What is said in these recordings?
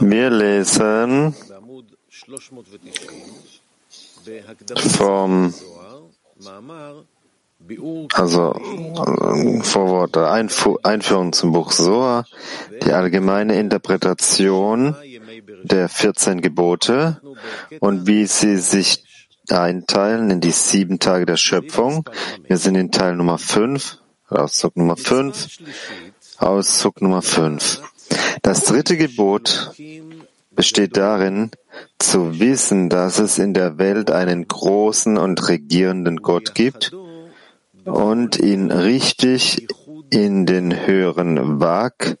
Wir lesen vom also Vorwort, Einführung zum Buch Soa, die allgemeine Interpretation der 14 Gebote und wie sie sich einteilen in die sieben Tage der Schöpfung. Wir sind in Teil Nummer 5, Auszug Nummer 5, Auszug Nummer 5. Das dritte Gebot besteht darin, zu wissen, dass es in der Welt einen großen und regierenden Gott gibt und ihn richtig in den höheren Wag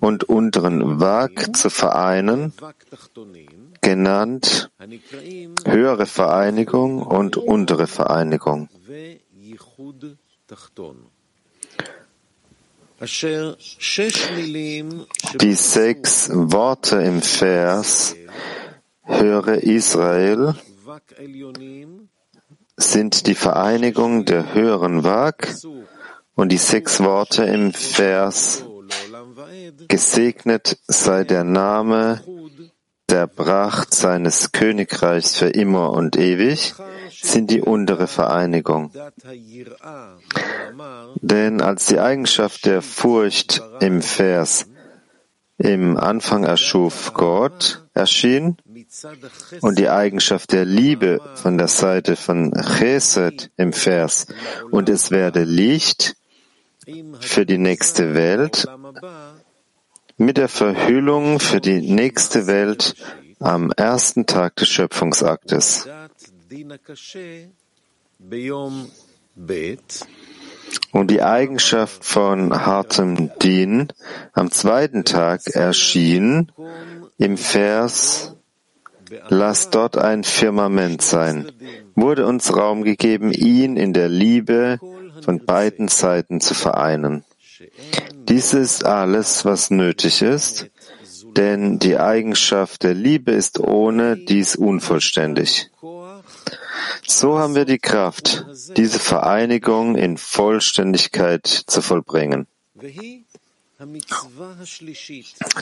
und unteren Wag zu vereinen, genannt höhere Vereinigung und untere Vereinigung. Die sechs Worte im Vers Höre Israel sind die Vereinigung der höheren Wag und die sechs Worte im Vers Gesegnet sei der Name der Pracht seines Königreichs für immer und ewig sind die untere Vereinigung. Denn als die Eigenschaft der Furcht im Vers im Anfang erschuf Gott erschien und die Eigenschaft der Liebe von der Seite von Chesed im Vers und es werde Licht für die nächste Welt mit der Verhüllung für die nächste Welt am ersten Tag des Schöpfungsaktes. Und die Eigenschaft von hartem Din am zweiten Tag erschien im Vers Lass dort ein Firmament sein. Wurde uns Raum gegeben, ihn in der Liebe von beiden Seiten zu vereinen. Dies ist alles, was nötig ist, denn die Eigenschaft der Liebe ist ohne dies unvollständig. So haben wir die Kraft, diese Vereinigung in Vollständigkeit zu vollbringen.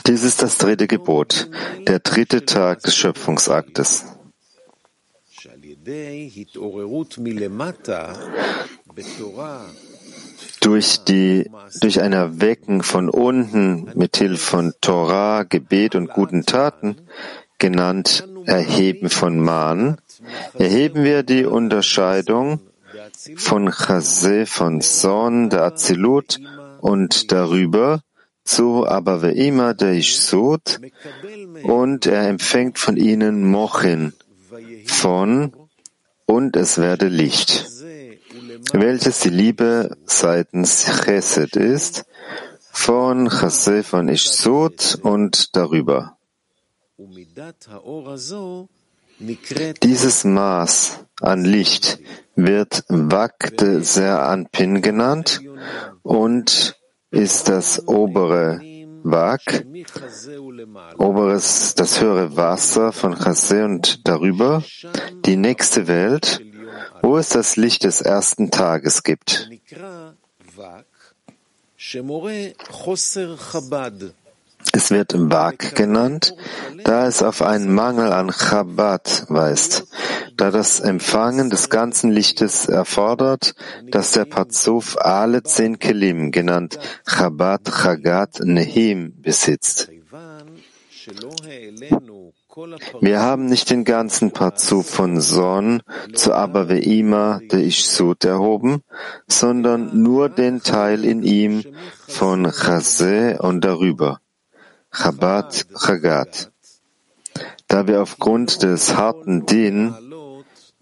Dies ist das dritte Gebot, der dritte Tag des Schöpfungsaktes. Durch die, durch ein Erwecken von unten mit Hilfe von Torah, Gebet und guten Taten, genannt Erheben von Man, erheben wir die Unterscheidung von Chase, von Son, der Azilut und darüber zu aber Ve'ima der Ishsut und er empfängt von ihnen Mochin von und es werde Licht, welches die Liebe seitens Chesed ist, von Chase von Ishsut und darüber. Dieses Maß an Licht wird Vakte Anpin genannt und ist das obere Wag, oberes, das höhere Wasser von Chase und darüber. Die nächste Welt, wo es das Licht des ersten Tages gibt. Es wird Wag genannt, da es auf einen Mangel an Chabad weist, da das Empfangen des ganzen Lichtes erfordert, dass der Pazuf alle zehn Kelim, genannt Chabad, Chagat, Nehim, besitzt. Wir haben nicht den ganzen Pazuf von Son zu Abba Ve'ima der Ishsut erhoben, sondern nur den Teil in ihm von Chase und darüber. Chabad Chagat. Da wir aufgrund des harten Din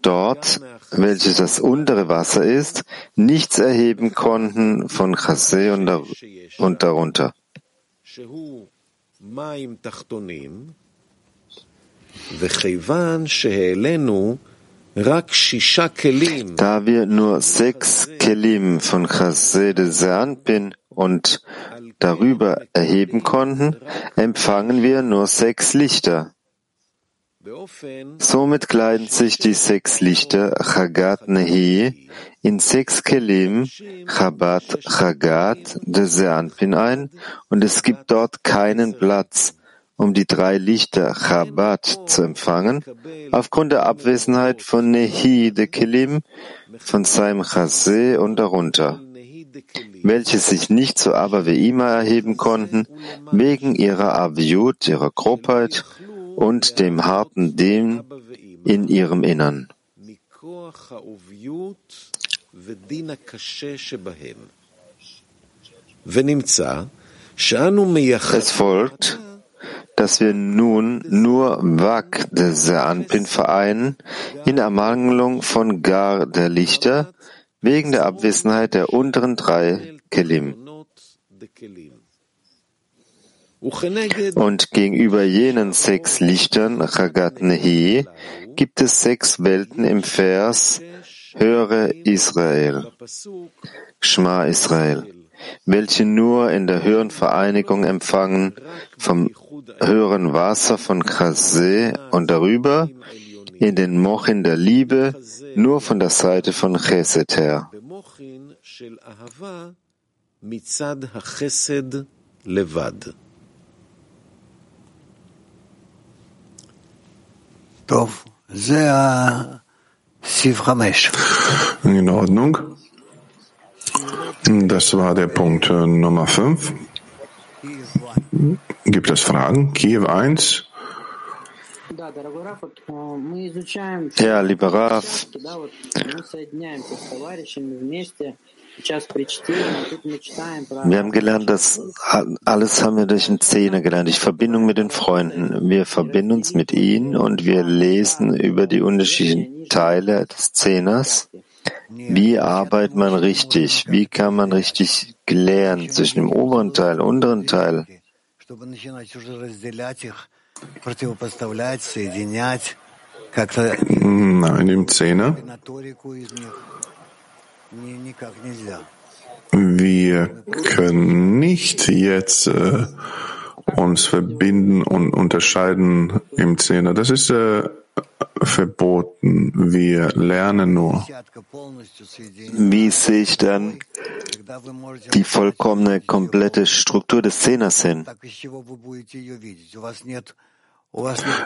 dort, welches das untere Wasser ist, nichts erheben konnten von Chase und, dar und darunter. Da wir nur sechs Kelim von Chase de Seanpin und darüber erheben konnten, empfangen wir nur sechs Lichter. Somit kleiden sich die sechs Lichter Chagat Nehi in sechs Kelim Chabad Chagat des Seanpin ein und es gibt dort keinen Platz, um die drei Lichter Chabad zu empfangen, aufgrund der Abwesenheit von Nehi de Kelim, von seinem Chase und darunter, welche sich nicht zu Abba Ve'ima erheben konnten, wegen ihrer Aviut, ihrer Grobheit und dem harten Dem in ihrem Innern. Es folgt, dass wir nun nur Wak des Anpin vereinen in Ermangelung von Gar der Lichter wegen der Abwesenheit der unteren drei Kelim. Und gegenüber jenen sechs Lichtern, Chagat Nehi, gibt es sechs Welten im Vers Höre Israel, Shma Israel, welche nur in der höheren Vereinigung empfangen vom höheren Wasser von Chase und darüber in den Mochin der Liebe nur von der Seite von Chesed her. In Ordnung. Das war der Punkt äh, Nummer 5. Gibt es Fragen? Kiew 1. Ja, lieber Raf, wir haben gelernt, dass alles haben wir durch den Zehner gelernt, durch Verbindung mit den Freunden. Wir verbinden uns mit ihnen und wir lesen über die unterschiedlichen Teile des Zehners. Wie arbeitet man richtig? Wie kann man richtig lernen zwischen dem oberen Teil, unteren Teil? Nein, im Zehner. Wir können nicht jetzt äh, uns verbinden und unterscheiden im Zehner. Das ist äh, verboten. Wir lernen nur. Wie sehe ich dann die vollkommene, komplette Struktur des Zehners hin?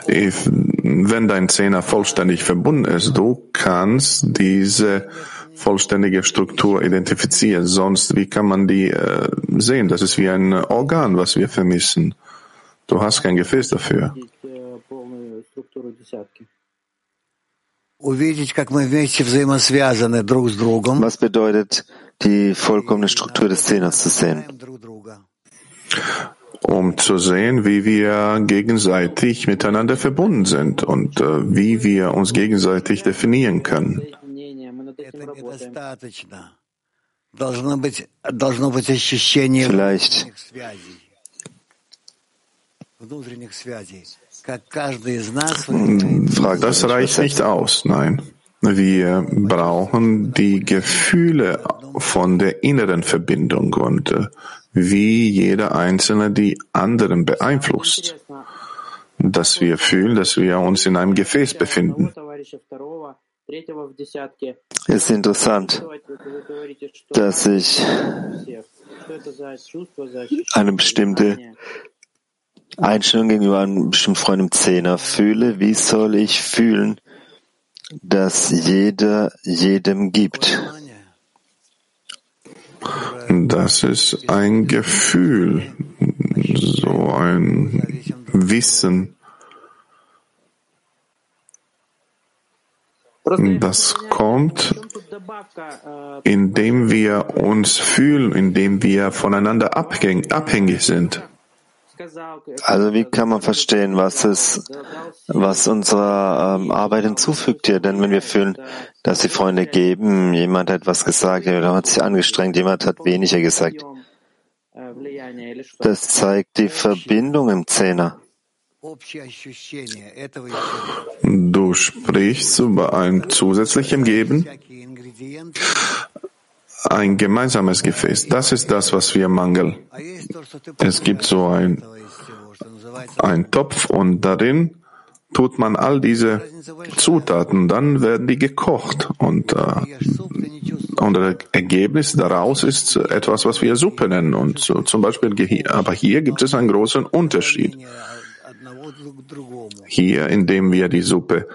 If, wenn dein Zehner vollständig verbunden ist, du kannst diese vollständige Struktur identifizieren. Sonst, wie kann man die äh, sehen? Das ist wie ein Organ, was wir vermissen. Du hast kein Gefäß dafür. Was bedeutet, die vollkommene Struktur des Zehners zu sehen? Um zu sehen, wie wir gegenseitig miteinander verbunden sind und äh, wie wir uns gegenseitig definieren können. Vielleicht das reicht nicht aus, nein. Wir brauchen die Gefühle von der inneren Verbindung und äh, wie jeder Einzelne die anderen beeinflusst. Dass wir fühlen, dass wir uns in einem Gefäß befinden. Es ist interessant, dass ich eine bestimmte Einstellung gegenüber einem bestimmten Freund im Zehner fühle, wie soll ich fühlen, dass jeder jedem gibt? Das ist ein Gefühl, so ein Wissen. Das kommt, indem wir uns fühlen, indem wir voneinander abhängig sind. Also wie kann man verstehen, was es, was unserer ähm, Arbeit hinzufügt hier? Denn wenn wir fühlen, dass die Freunde geben, jemand hat etwas gesagt, jemand hat sich angestrengt, jemand hat weniger gesagt. Das zeigt die Verbindung im Zehner. Du sprichst über ein zusätzliches Geben, ein gemeinsames Gefäß. Das ist das, was wir mangeln. Es gibt so ein, ein Topf und darin tut man all diese Zutaten, dann werden die gekocht und äh, und das Ergebnis daraus ist etwas, was wir Suppe nennen. Und so, zum Beispiel, aber hier gibt es einen großen Unterschied. Hier, indem wir die Suppe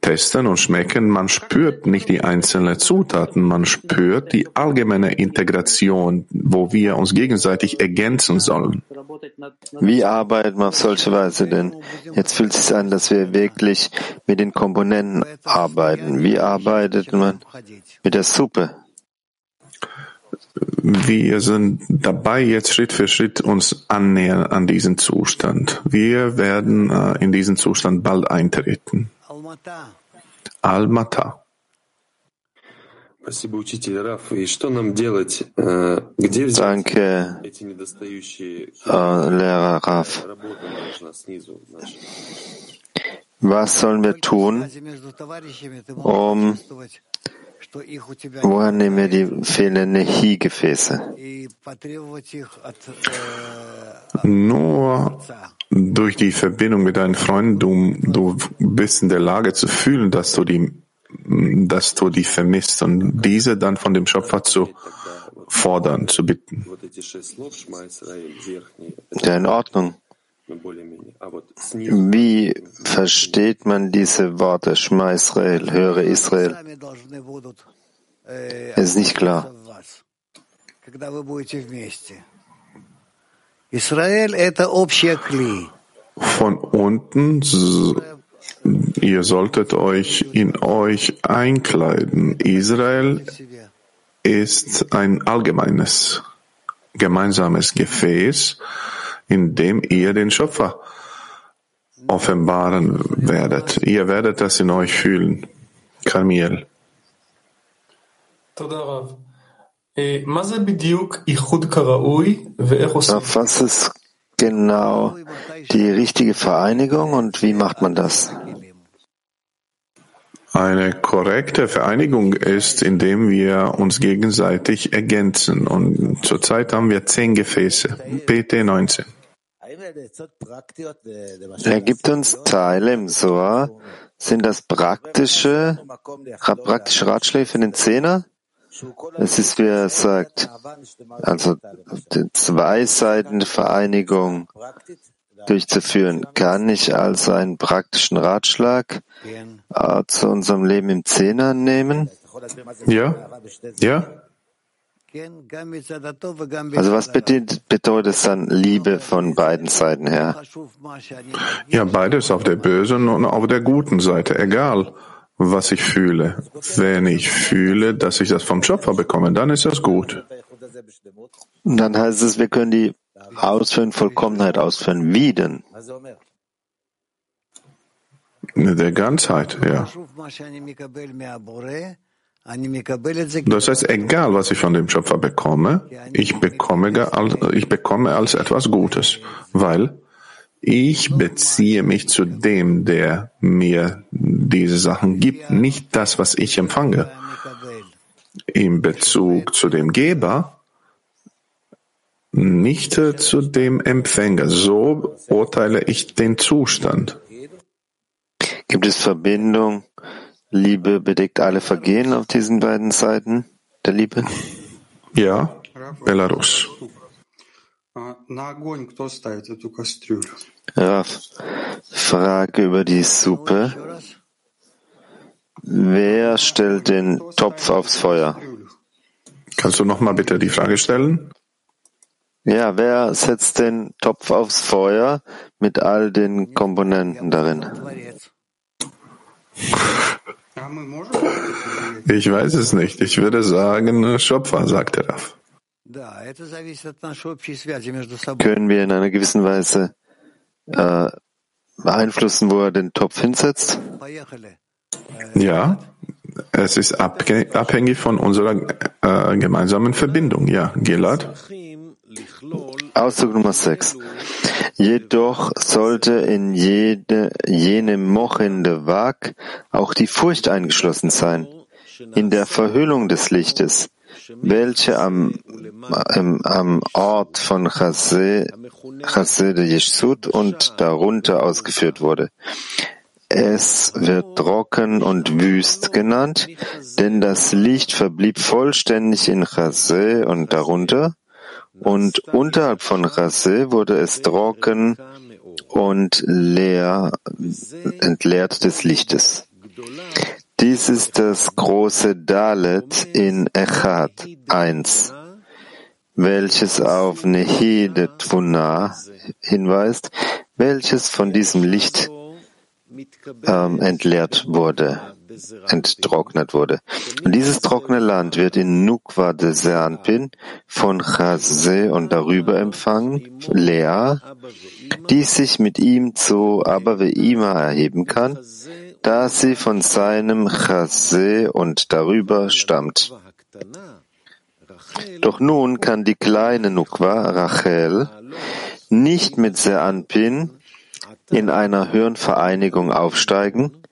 testen und schmecken, man spürt nicht die einzelnen Zutaten, man spürt die allgemeine Integration, wo wir uns gegenseitig ergänzen sollen. Wie arbeiten wir auf solche Weise denn? Jetzt fühlt es sich an, dass wir wirklich mit den Komponenten arbeiten. Wie arbeitet man mit der Suppe? Wir sind dabei, jetzt Schritt für Schritt uns annähern an diesen Zustand. Wir werden äh, in diesen Zustand bald eintreten. Almata. Danke, äh, Lehrer Raf. Was sollen wir tun, um Woher nehmen wir die fehlenden Hi-Gefäße? Nur durch die Verbindung mit deinen Freunden, du, du bist in der Lage zu fühlen, dass du die, dass du die vermisst und diese dann von dem Schöpfer zu fordern, zu bitten. Ja, in Ordnung. Wie versteht man diese Worte? Schma Israel, höre Israel. Es ist nicht klar. Von unten, ihr solltet euch in euch einkleiden. Israel ist ein allgemeines, gemeinsames Gefäß, in dem ihr den Schöpfer offenbaren werdet. Ihr werdet das in euch fühlen. Carmiel. Was ist genau die richtige Vereinigung und wie macht man das? Eine korrekte Vereinigung ist, indem wir uns gegenseitig ergänzen. Und zurzeit haben wir zehn Gefäße. PT 19. Er gibt uns Teile im Soa. Sind das praktische, praktische Ratschläge für den Zehner? Es ist, wie er sagt, also zwei Seiten der Vereinigung durchzuführen. Kann ich also einen praktischen Ratschlag äh, zu unserem Leben im Zehner nehmen? Ja, ja. Also was bedeutet, bedeutet es dann Liebe von beiden Seiten her? Ja, beides auf der bösen und auf der guten Seite, egal was ich fühle. Wenn ich fühle, dass ich das vom Schöpfer bekomme, dann ist das gut. Und dann heißt es, wir können die ausführen, Vollkommenheit ausführen. Wie denn? Der Ganzheit, ja. Das heißt, egal was ich von dem Schöpfer bekomme, ich bekomme, ich bekomme als etwas Gutes, weil ich beziehe mich zu dem, der mir diese Sachen gibt, nicht das, was ich empfange. In Bezug zu dem Geber, nicht zu dem Empfänger. So urteile ich den Zustand. Gibt es Verbindung Liebe bedeckt alle Vergehen auf diesen beiden Seiten der Liebe? Ja, Belarus. Raf, Frage über die Suppe. Wer stellt den Topf aufs Feuer? Kannst du nochmal bitte die Frage stellen? Ja, wer setzt den Topf aufs Feuer mit all den Komponenten darin? Ich weiß es nicht. Ich würde sagen, Schöpfer, sagte Raf. Können wir in einer gewissen Weise äh, beeinflussen, wo er den Topf hinsetzt? Ja, es ist abhängig von unserer äh, gemeinsamen Verbindung. Ja, Gilad. Ausdruck Nummer 6. Jedoch sollte in jede, jenem Mochin de Wag auch die Furcht eingeschlossen sein, in der Verhüllung des Lichtes, welche am, am, Ort von Chassid Yeshut und darunter ausgeführt wurde. Es wird trocken und wüst genannt, denn das Licht verblieb vollständig in Chase und darunter, und unterhalb von Chase wurde es trocken und leer, entleert des Lichtes. Dies ist das große Dalet in Echad 1, welches auf Nehide Tvuna hinweist, welches von diesem Licht ähm, entleert wurde, enttrocknet wurde. Und dieses trockene Land wird in Nukwa de Seanpin von Chase und darüber empfangen, Lea, die sich mit ihm zu Abaveima erheben kann, da sie von seinem Chase und darüber stammt. Doch nun kann die kleine Nukwa, Rachel, nicht mit Seanpin in einer höheren Vereinigung aufsteigen,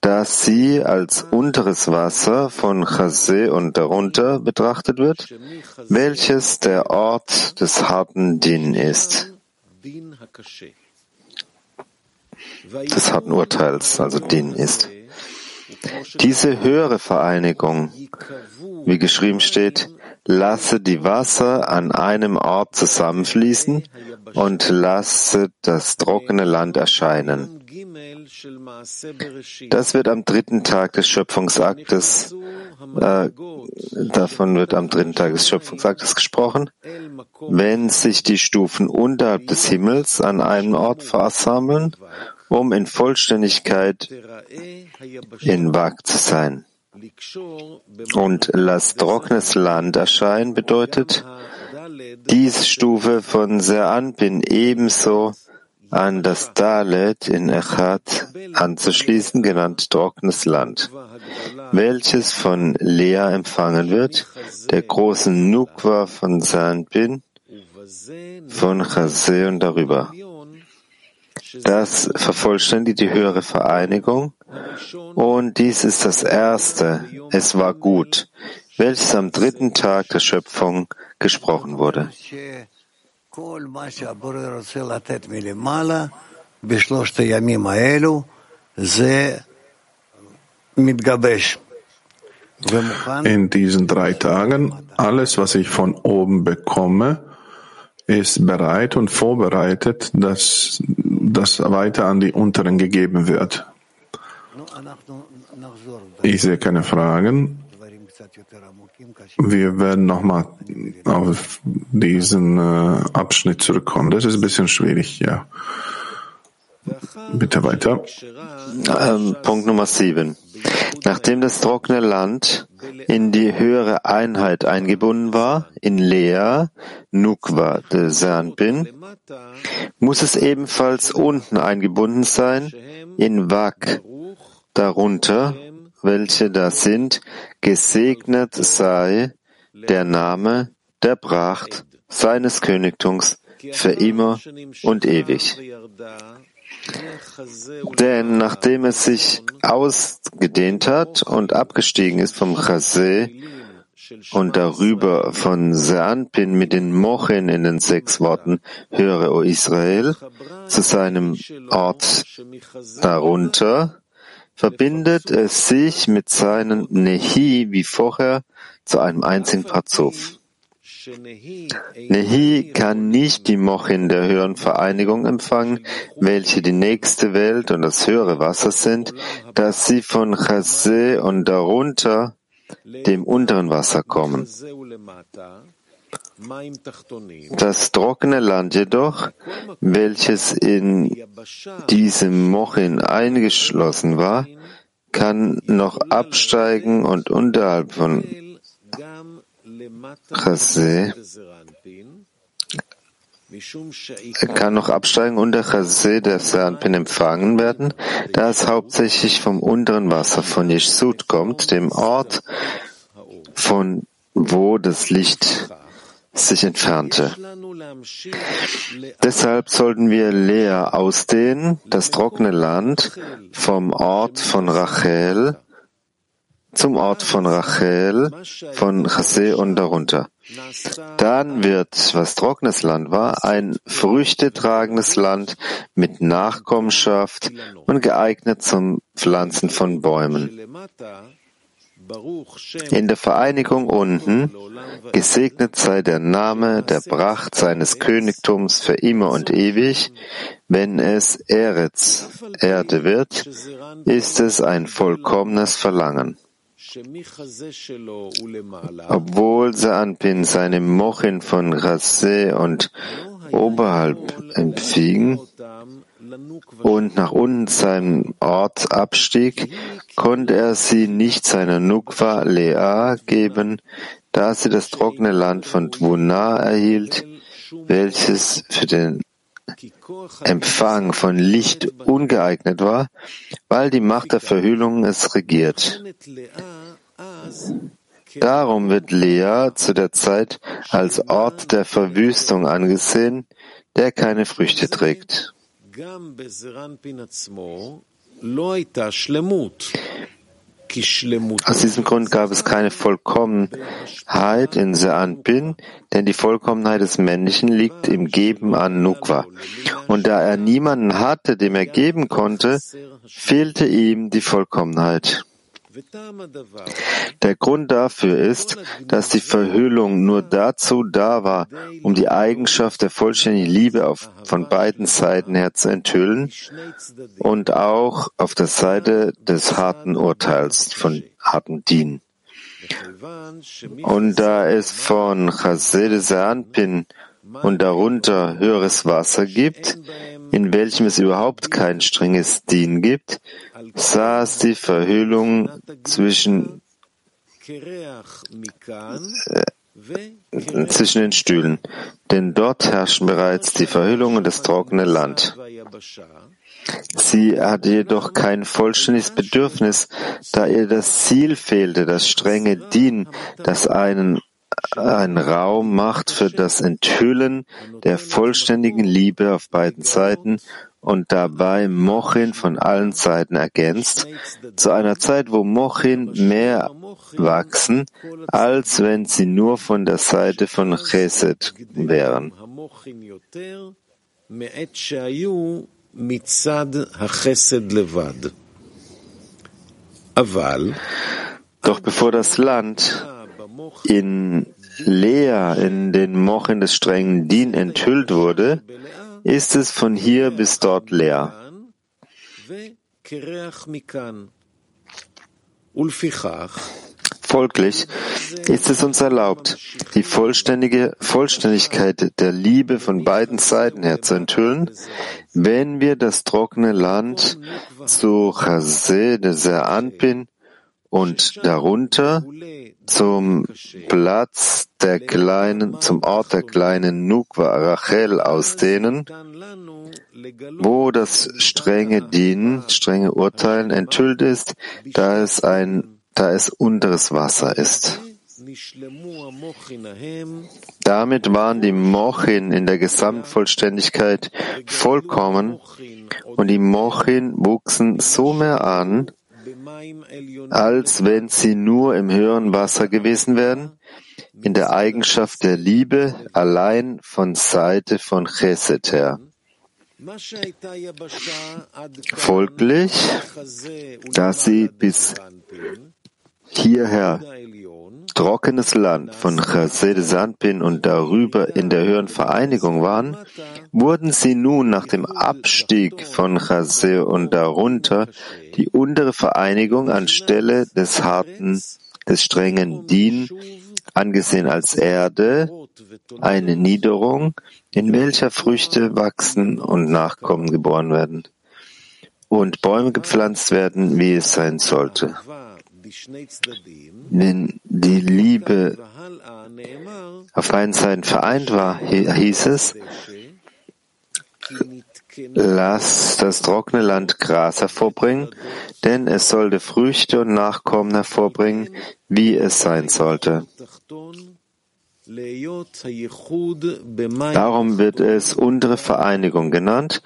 da sie als unteres Wasser von Chase und darunter betrachtet wird, welches der Ort des harten Din ist, des harten Urteils, also Din ist. Diese höhere Vereinigung, wie geschrieben steht, lasse die Wasser an einem Ort zusammenfließen und lasse das trockene Land erscheinen. Das wird am dritten Tag des Schöpfungsaktes, äh, davon wird am dritten Tag des Schöpfungsaktes gesprochen, wenn sich die Stufen unterhalb des Himmels an einem Ort versammeln, um in Vollständigkeit in Wag zu sein. Und lass trockenes Land erscheinen bedeutet, diese Stufe von Seanpin ebenso an das Dalet in Echad anzuschließen, genannt trockenes Land, welches von Lea empfangen wird, der großen Nukwa von Seanpin, von Chase und darüber. Das vervollständigt die höhere Vereinigung und dies ist das erste, es war gut, welches am dritten Tag der Schöpfung gesprochen wurde. In diesen drei Tagen, alles, was ich von oben bekomme, ist bereit und vorbereitet, dass das weiter an die unteren gegeben wird. Ich sehe keine Fragen. Wir werden nochmal auf diesen äh, Abschnitt zurückkommen. Das ist ein bisschen schwierig, ja. Bitte weiter. Ähm, Punkt Nummer sieben. Nachdem das trockene Land in die höhere Einheit eingebunden war, in Lea, Nukwa de Sanbin, muss es ebenfalls unten eingebunden sein, in Wak, darunter, welche da sind, gesegnet sei der Name der Pracht seines Königtums für immer und ewig. Denn nachdem es sich ausgedehnt hat und abgestiegen ist vom Chase und darüber von Seanpin mit den Mochen in den sechs Worten Höre, O Israel, zu seinem Ort darunter, verbindet es sich mit seinen Nehi wie vorher zu einem einzigen Parzuf. Nehi kann nicht die Mochin der höheren Vereinigung empfangen, welche die nächste Welt und das höhere Wasser sind, dass sie von Chase und darunter dem unteren Wasser kommen. Das trockene Land jedoch, welches in diesem Mochin eingeschlossen war, kann noch absteigen und unterhalb von Chase kann noch absteigen unter Chase der Sanpin empfangen werden, da es hauptsächlich vom unteren Wasser von Yeshut kommt, dem Ort, von wo das Licht sich entfernte. Deshalb sollten wir leer ausdehnen, das trockene Land vom Ort von Rachel zum Ort von Rachel, von Chase und darunter. Dann wird, was trockenes Land war, ein früchtetragendes Land mit Nachkommenschaft und geeignet zum Pflanzen von Bäumen. In der Vereinigung unten, gesegnet sei der Name der Pracht seines Königtums für immer und ewig, wenn es Eretz, Erde wird, ist es ein vollkommenes Verlangen. Obwohl Saanpin seine Mochin von Rasse und oberhalb empfing und nach unten seinem Ort abstieg, konnte er sie nicht seiner Nukwa Lea geben, da sie das trockene Land von Tvuna erhielt, welches für den Empfang von Licht ungeeignet war, weil die Macht der Verhüllung es regiert. Darum wird Lea zu der Zeit als Ort der Verwüstung angesehen, der keine Früchte trägt. Aus diesem Grund gab es keine Vollkommenheit in Seanpin, denn die Vollkommenheit des Männlichen liegt im Geben an Nukwa. Und da er niemanden hatte, dem er geben konnte, fehlte ihm die Vollkommenheit. Der Grund dafür ist, dass die Verhüllung nur dazu da war, um die Eigenschaft der vollständigen Liebe auf, von beiden Seiten her zu enthüllen und auch auf der Seite des harten Urteils, von harten Dien. Und da es von Chasede Seanpin und darunter höheres Wasser gibt, in welchem es überhaupt kein strenges Dien gibt, saß die Verhüllung zwischen, äh, zwischen den Stühlen, denn dort herrschen bereits die Verhüllung und das trockene Land. Sie hatte jedoch kein vollständiges Bedürfnis, da ihr das Ziel fehlte, das strenge Dien, das einen einen Raum macht für das Enthüllen der vollständigen Liebe auf beiden Seiten und dabei Mochin von allen Seiten ergänzt, zu einer Zeit, wo Mochin mehr wachsen, als wenn sie nur von der Seite von Chesed wären. Doch bevor das Land in Lea in den Mochen des strengen Din enthüllt wurde, ist es von hier bis dort leer. Folglich ist es uns erlaubt, die vollständige Vollständigkeit der Liebe von beiden Seiten her zu enthüllen, wenn wir das trockene Land zu Chase de Seanpin und darunter zum Platz der kleinen, zum Ort der kleinen Nukwa Rachel ausdehnen, wo das strenge Dienen, strenge Urteilen enthüllt ist, da es ein, da es unteres Wasser ist. Damit waren die Mochin in der Gesamtvollständigkeit vollkommen und die Mochin wuchsen so mehr an, als wenn sie nur im höheren Wasser gewesen wären, in der Eigenschaft der Liebe allein von Seite von Chesed her. Folglich, da sie bis hierher trockenes Land von Chased Sandpin und darüber in der höheren Vereinigung waren, wurden sie nun nach dem Abstieg von Chased und darunter die untere Vereinigung anstelle des harten, des strengen Din angesehen als Erde, eine Niederung, in welcher Früchte wachsen und Nachkommen geboren werden und Bäume gepflanzt werden, wie es sein sollte. Wenn die Liebe auf beiden Seiten vereint war, hieß es, lass das trockene Land Gras hervorbringen, denn es sollte Früchte und Nachkommen hervorbringen, wie es sein sollte. Darum wird es untere Vereinigung genannt,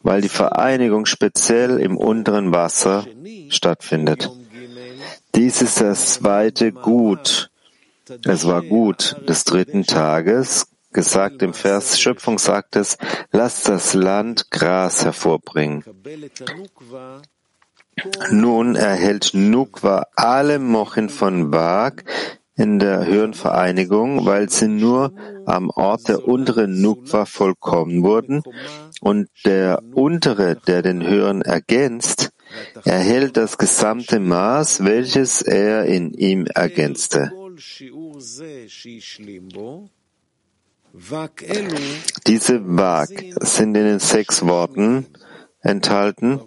weil die Vereinigung speziell im unteren Wasser stattfindet. Dies ist das zweite Gut. Es war gut des dritten Tages, gesagt im Vers Schöpfung sagt es, lass das Land Gras hervorbringen. Nun erhält Nukwa alle Mochen von Bag in der höheren Vereinigung, weil sie nur am Ort der unteren Nukwa vollkommen wurden. Und der untere, der den höheren ergänzt, erhält das gesamte Maß, welches er in ihm ergänzte. Diese Wag sind in den sechs Worten enthalten.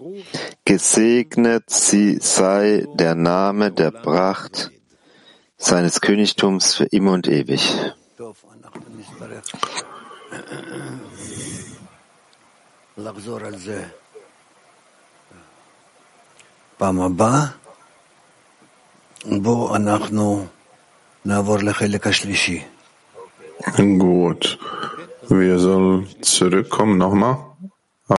Gesegnet sie sei der Name der Pracht seines Königtums für immer und ewig. Gut. Wir sollen zurückkommen nochmal.